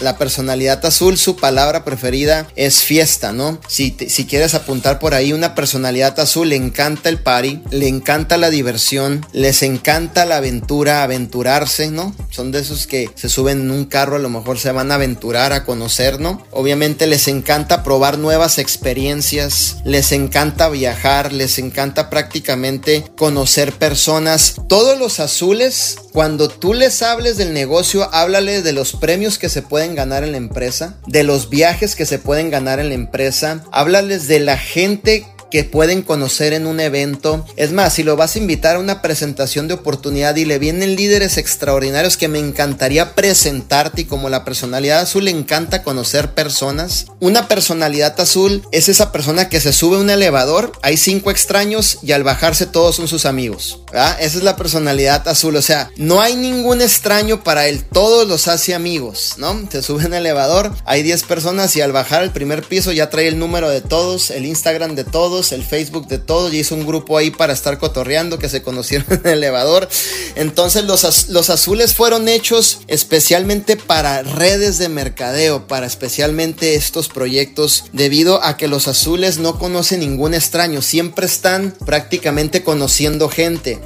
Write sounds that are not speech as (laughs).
la personalidad azul, su palabra preferida es fiesta, ¿no? Si, si quieres apuntar por ahí, una personalidad azul le encanta el party, le encanta la diversión, les encanta la aventura, aventurarse, ¿no? Son de esos que se suben en un carro, a lo mejor se van a aventurar, a conocer, ¿no? Obviamente les encanta probar nuevas experiencias, les encanta viajar, les encanta prácticamente conocer personas. Todos los azules, cuando tú les hables del negocio, háblale de los premios que se pueden ganar en la empresa, de los viajes que se pueden ganar en la empresa, háblales de la gente que pueden conocer en un evento. Es más, si lo vas a invitar a una presentación de oportunidad y le vienen líderes extraordinarios que me encantaría presentarte y como la personalidad azul le encanta conocer personas. Una personalidad azul es esa persona que se sube a un elevador, hay cinco extraños y al bajarse todos son sus amigos. Esa es la personalidad azul, o sea, no hay ningún extraño para él, todos los hace amigos, ¿no? Se sube en el elevador, hay 10 personas y al bajar al primer piso ya trae el número de todos, el Instagram de todos el Facebook de todos, y hizo un grupo ahí para estar cotorreando que se conocieron (laughs) en el elevador. Entonces los, los azules fueron hechos especialmente para redes de mercadeo, para especialmente estos proyectos, debido a que los azules no conocen ningún extraño, siempre están prácticamente conociendo gente.